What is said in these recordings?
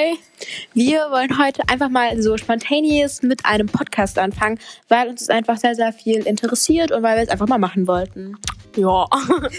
Hi! Wir wollen heute einfach mal so spontaneous mit einem Podcast anfangen, weil uns es einfach sehr, sehr viel interessiert und weil wir es einfach mal machen wollten. Ja.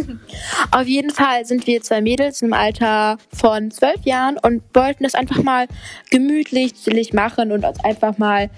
Auf jeden Fall sind wir zwei Mädels im Alter von zwölf Jahren und wollten das einfach mal gemütlich, chillig machen und uns einfach mal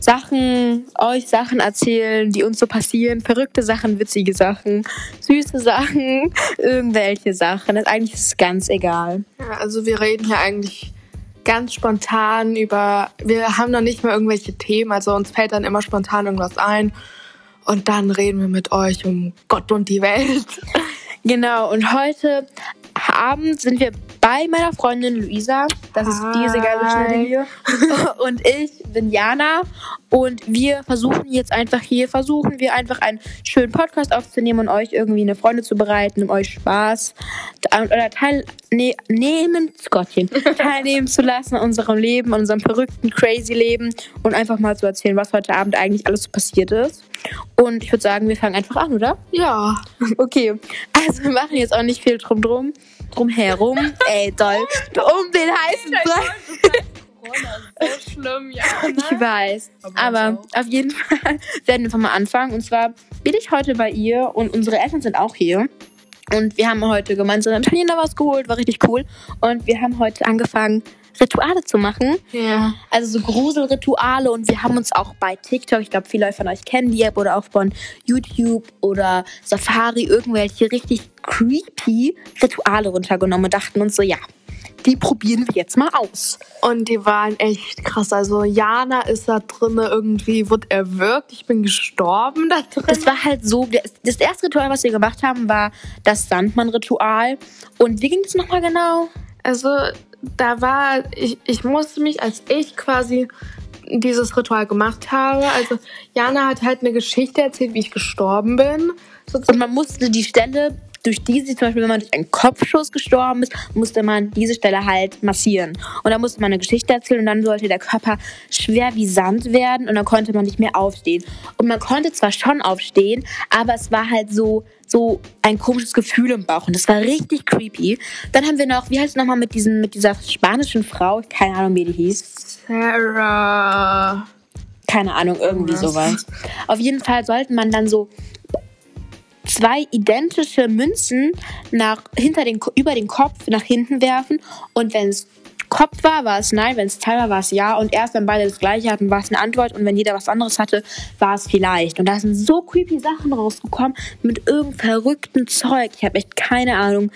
Sachen, euch Sachen erzählen, die uns so passieren. Verrückte Sachen, witzige Sachen, süße Sachen, irgendwelche Sachen. Das eigentlich ist es ganz egal. ja. Also wir reden hier eigentlich ganz spontan über. Wir haben noch nicht mal irgendwelche Themen, also uns fällt dann immer spontan irgendwas ein. Und dann reden wir mit euch um Gott und die Welt. Genau, und heute Abend sind wir bei meiner Freundin Luisa. Das ist diese geile Hi. Schnitte hier. Und ich bin Jana. Und wir versuchen jetzt einfach hier, versuchen wir einfach einen schönen Podcast aufzunehmen und euch irgendwie eine Freude zu bereiten, um euch Spaß oder teilnehmen, Gottchen, teilnehmen zu lassen an unserem Leben, an unserem verrückten, crazy Leben und einfach mal zu erzählen, was heute Abend eigentlich alles so passiert ist. Und ich würde sagen, wir fangen einfach an, oder? Ja. Okay, also wir machen jetzt auch nicht viel drum drum, drum herum. Ey, doll. Um den heißen Brei. so schlimm, ja. Ich weiß. Aber Aber auf jeden Fall werden wir einfach mal anfangen. Und zwar bin ich heute bei ihr und unsere Eltern sind auch hier. Und wir haben heute gemeinsam Italiener was geholt, war richtig cool. Und wir haben heute angefangen, Rituale zu machen. Ja. Also so Gruselrituale und wir haben uns auch bei TikTok, ich glaube viele von euch kennen die App oder auch von YouTube oder Safari irgendwelche richtig creepy Rituale runtergenommen und dachten uns so, ja, die probieren wir jetzt mal aus. Und die waren echt krass. Also Jana ist da drin irgendwie, wurde erwürgt. Ich bin gestorben da drin. Das war halt so, das erste Ritual, was wir gemacht haben, war das Sandmann-Ritual. Und wie ging es nochmal genau? Also da war, ich, ich musste mich, als ich quasi dieses Ritual gemacht habe, also Jana hat halt eine Geschichte erzählt, wie ich gestorben bin. Und man musste die Stelle, durch die sie zum Beispiel, wenn man durch einen Kopfschuss gestorben ist, musste man diese Stelle halt massieren. Und dann musste man eine Geschichte erzählen und dann sollte der Körper schwer wie Sand werden und dann konnte man nicht mehr aufstehen. Und man konnte zwar schon aufstehen, aber es war halt so, so ein komisches Gefühl im Bauch und das war richtig creepy. Dann haben wir noch, wie heißt es nochmal mit, diesen, mit dieser spanischen Frau, keine Ahnung, wie die hieß. Sarah. Keine Ahnung, irgendwie Was? sowas. Auf jeden Fall sollte man dann so zwei identische Münzen nach, hinter den, über den Kopf nach hinten werfen. Und wenn es Kopf war, war es nein. Wenn es Teil war, war es ja. Und erst wenn beide das gleiche hatten, war es eine Antwort. Und wenn jeder was anderes hatte, war es vielleicht. Und da sind so creepy Sachen rausgekommen mit irgendeinem verrückten Zeug. Ich habe echt keine Ahnung,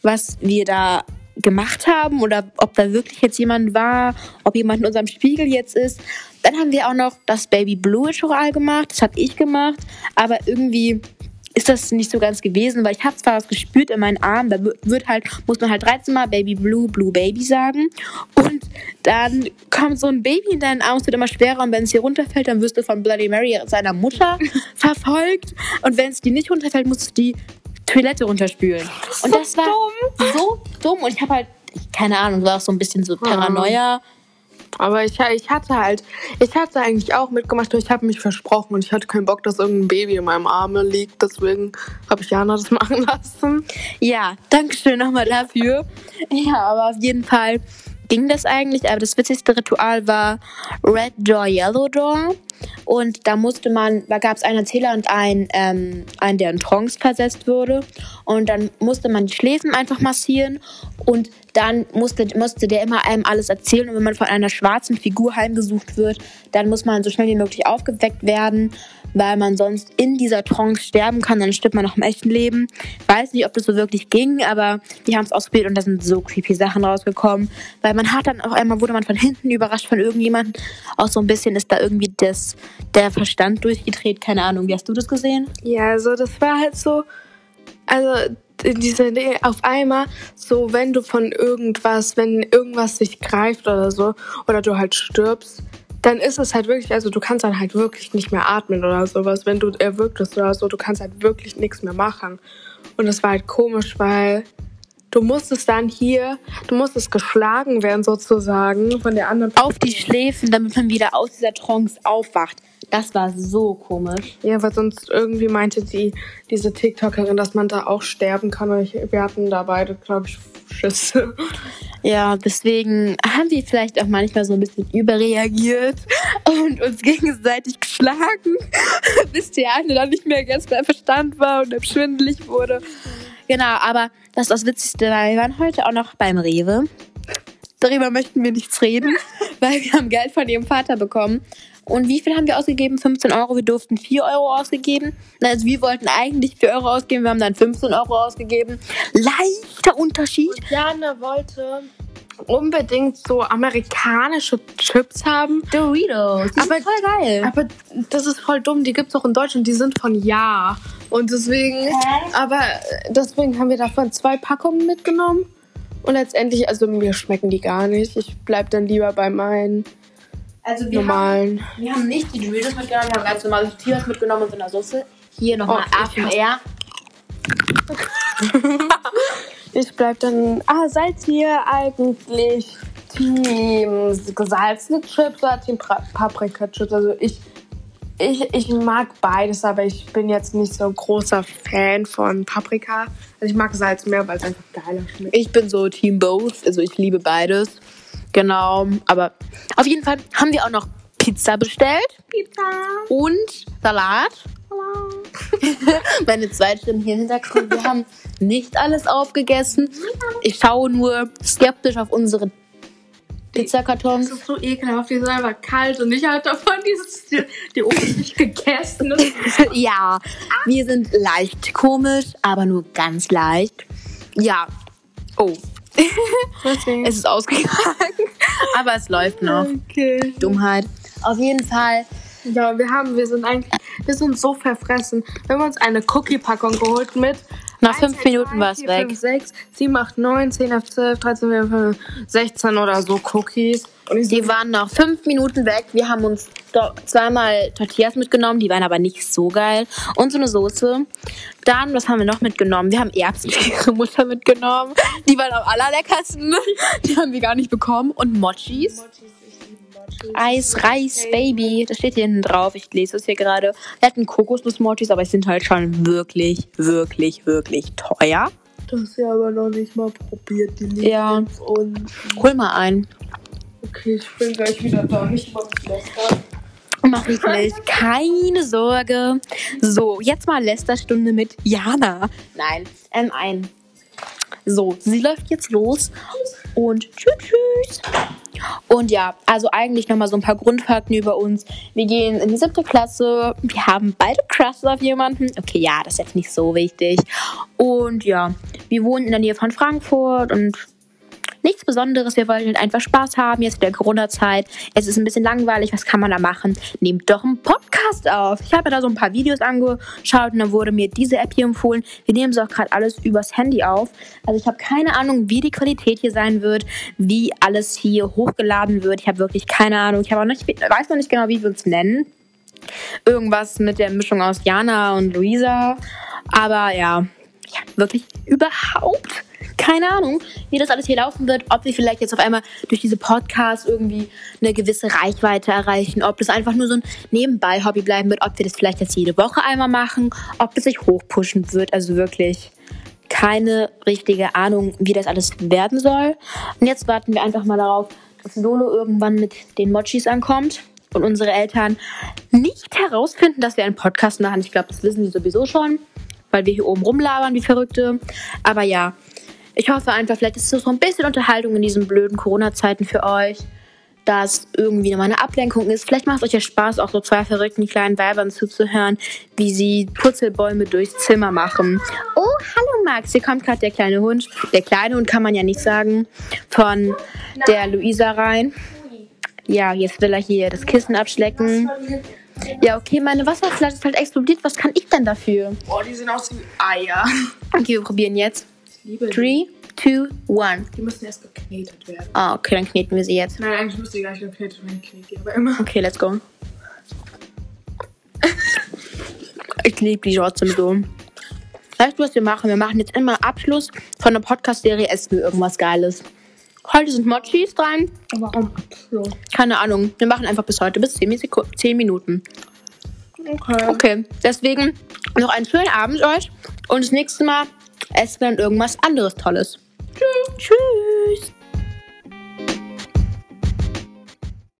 was wir da gemacht haben oder ob da wirklich jetzt jemand war, ob jemand in unserem Spiegel jetzt ist. Dann haben wir auch noch das Baby Blue Ritual gemacht. Das habe ich gemacht, aber irgendwie ist das nicht so ganz gewesen, weil ich habe zwar was gespürt in meinen Arm, da wi- wird halt, muss man halt 13 Mal Baby Blue, Blue Baby sagen. Und dann kommt so ein Baby in deinen Arm, es wird immer schwerer und wenn es hier runterfällt, dann wirst du von Bloody Mary seiner Mutter verfolgt. Und wenn es dir nicht runterfällt, musst du die Toilette runterspülen. Und das war so dumm. Und ich habe halt, keine Ahnung, war auch so ein bisschen so Paranoia. Aber ich, ich hatte halt, ich hatte eigentlich auch mitgemacht, aber ich habe mich versprochen und ich hatte keinen Bock, dass irgendein Baby in meinem Arme liegt. Deswegen habe ich Jana das machen lassen. Ja, danke schön nochmal dafür. Ja, aber auf jeden Fall ging das eigentlich. Aber das witzigste Ritual war Red Door, Yellow Door. Und da musste man, da gab es einen Erzähler und einen, ähm, einen, der in Trance versetzt wurde. Und dann musste man die Schläfen einfach massieren. Und dann musste, musste der immer einem alles erzählen. Und wenn man von einer schwarzen Figur heimgesucht wird, dann muss man so schnell wie möglich aufgeweckt werden, weil man sonst in dieser Trance sterben kann. Dann stirbt man noch im echten Leben. Weiß nicht, ob das so wirklich ging, aber wir haben es ausprobiert und da sind so creepy Sachen rausgekommen. Weil man hat dann auch einmal, wurde man von hinten überrascht von irgendjemandem. Auch so ein bisschen ist da irgendwie das, der Verstand durchgedreht. Keine Ahnung, wie hast du das gesehen? Ja, also das war halt so, also diese auf einmal, so wenn du von irgendwas, wenn irgendwas dich greift oder so, oder du halt stirbst, dann ist es halt wirklich, also du kannst dann halt wirklich nicht mehr atmen oder sowas, wenn du erwürgt bist oder so, du kannst halt wirklich nichts mehr machen. Und das war halt komisch, weil du musstest dann hier, du musstest geschlagen werden sozusagen von der anderen Auf die Schläfen, damit man wieder aus dieser Trance aufwacht. Das war so komisch. Ja, weil sonst irgendwie meinte die, diese TikTokerin, dass man da auch sterben kann. Und ich, wir hatten da beide, glaube ich, Schüsse. Ja, deswegen haben wir vielleicht auch manchmal so ein bisschen überreagiert und uns gegenseitig geschlagen, bis der eine dann nicht mehr ganz bei Verstand war und schwindelig wurde. Genau, aber das ist das Witzigste, weil wir waren heute auch noch beim Rewe. Darüber möchten wir nichts reden, weil wir haben Geld von ihrem Vater bekommen. Und wie viel haben wir ausgegeben? 15 Euro. Wir durften 4 Euro ausgegeben. Also wir wollten eigentlich 4 Euro ausgeben. Wir haben dann 15 Euro ausgegeben. Leichter Unterschied. Jana wollte unbedingt so amerikanische Chips haben. Doritos. Die Aber- sind voll geil. Aber das ist voll dumm. Die gibt's auch in Deutschland. Die sind von Ja. Und deswegen, aber deswegen haben wir davon zwei Packungen mitgenommen. Und letztendlich, also mir schmecken die gar nicht. Ich bleib dann lieber bei meinen Also wir haben, normalen. wir haben nicht die Doritos mitgenommen. Wir haben ganz normale Tortillas mitgenommen und so eine Soße. Hier nochmal Oh, ich ASMR. Ich bleib dann. Ah, seid ihr eigentlich Team gesalzene Chips oder Team Pra- Paprika-Chips? Also ich, ich, ich mag beides, aber ich bin jetzt nicht so ein großer Fan von Paprika. Also ich mag Salz mehr, weil es einfach geiler schmeckt. Ich bin so Team Both. Also ich liebe beides. Genau. Aber auf jeden Fall haben wir auch noch Pizza bestellt. Pizza. Und Salat. Meine Zweitstimmen hier im Hintergrund. Wir haben nicht alles aufgegessen. Ich schaue nur skeptisch auf unsere Pizzakartons. Das ist so ekelhaft, die sind einfach kalt und ich halt davon dieses, die, die oben nicht gegessen. Ja, wir sind leicht komisch, aber nur ganz leicht. Ja. Oh, es ist ausgegangen. Aber es läuft noch. Okay. Dummheit. Auf jeden Fall. Ja, wir haben, wir sind eigentlich, wir sind so verfressen. Wir haben uns eine Cookie-Packung geholt mit. Nach fünf Minuten war es weg. 5, 6, 7, 8, 9, 10, 11, 12, 13, 14, 15, 16 oder so Cookies. Die waren nach fünf Minuten weg. Wir haben uns zweimal Tortillas mitgenommen, die waren aber nicht so geil. Und so eine Soße. Dann, was haben wir noch mitgenommen? Wir haben Erbsen für ihre Mutter mitgenommen. Die waren am allerleckersten. Die haben wir gar nicht bekommen. Und Mochis. Eis, Reis, Baby. Das steht hier hinten drauf. Ich lese es hier gerade. Wir hatten Kokosnuss-Mochis, aber die sind halt schon wirklich, wirklich, wirklich teuer. das ja aber noch nicht mal probiert, die liegen Ja. unten. Hol mal ein. Okay, ich bin gleich wieder da. Nicht mal lästern. Mach ich nicht. Keine Sorge. So, jetzt mal Lästerstunde mit Jana. Nein, ähm, ein. So, sie läuft jetzt los. Und tschüss, tschüss. Und ja, also eigentlich nochmal so ein paar Grundfakten über uns. Wir gehen in die siebte Klasse. Wir haben beide Crushes auf jemanden. Okay, ja, das ist jetzt nicht so wichtig. Und ja, wir wohnen in der Nähe von Frankfurt und nichts Besonderes. Wir wollen einfach Spaß haben. Jetzt in der Corona-Zeit. Es ist ein bisschen langweilig. Was kann man da machen? Nehmt doch einen Podcast auf. Ich habe mir da so ein paar Videos angeschaut und dann wurde mir diese App hier empfohlen. Wir nehmen es auch gerade alles übers Handy auf. Also ich habe keine Ahnung, wie die Qualität hier sein wird, wie alles hier hochgeladen wird. Ich habe wirklich keine Ahnung. Ich habe auch nicht, weiß noch nicht genau, wie wir uns nennen. Irgendwas mit der Mischung aus Jana und Luisa. Aber ja, ich habe wirklich überhaupt keine Ahnung, wie das alles hier laufen wird. Ob wir vielleicht jetzt auf einmal durch diese Podcasts irgendwie eine gewisse Reichweite erreichen. Ob das einfach nur so ein Nebenbei-Hobby bleiben wird. Ob wir das vielleicht jetzt jede Woche einmal machen. Ob es sich hochpushen wird. Also wirklich keine richtige Ahnung, wie das alles werden soll. Und jetzt warten wir einfach mal darauf, dass Lolo irgendwann mit den Mochis ankommt und unsere Eltern nicht herausfinden, dass wir einen Podcast machen. Ich glaube, das wissen sie sowieso schon, weil wir hier oben rumlabern wie Verrückte. Aber ja, ich hoffe einfach, vielleicht ist es so ein bisschen Unterhaltung in diesen blöden Corona-Zeiten für euch, dass irgendwie nochmal eine Ablenkung ist. Vielleicht macht es euch ja Spaß, auch so zwei verrückten kleinen Weibern zuzuhören, wie sie Purzelbäume durchs Zimmer machen. Oh, hallo Max, hier kommt gerade der kleine Hund. Der kleine Hund kann man ja nicht sagen, von der Luisa rein. Ja, jetzt will er hier das Kissen abschlecken. Ja, okay, meine Wasserflasche ist halt explodiert. Was kann ich denn dafür? Boah, die sehen aus wie Eier. Okay, wir probieren jetzt. Ich liebe die. 3, 2, 1. Die müssen erst geknetet werden. Ah, okay, dann kneten wir sie jetzt. Nein, eigentlich müsste die gleich geknetet werden. Ich knete die aber immer. Okay, let's go. Ich liebe die trotzdem so. Weißt du, was wir machen? Wir machen jetzt immer Abschluss von der Podcast-Serie Essen wir irgendwas Geiles. Heute sind Mochis dran. Warum? So. Keine Ahnung. Wir machen einfach bis heute bis 10, Sek 10 Minuten. Okay. Okay, deswegen noch einen schönen Abend euch und das nächste Mal essen wir dann irgendwas anderes Tolles. Tschüss. Tschüss.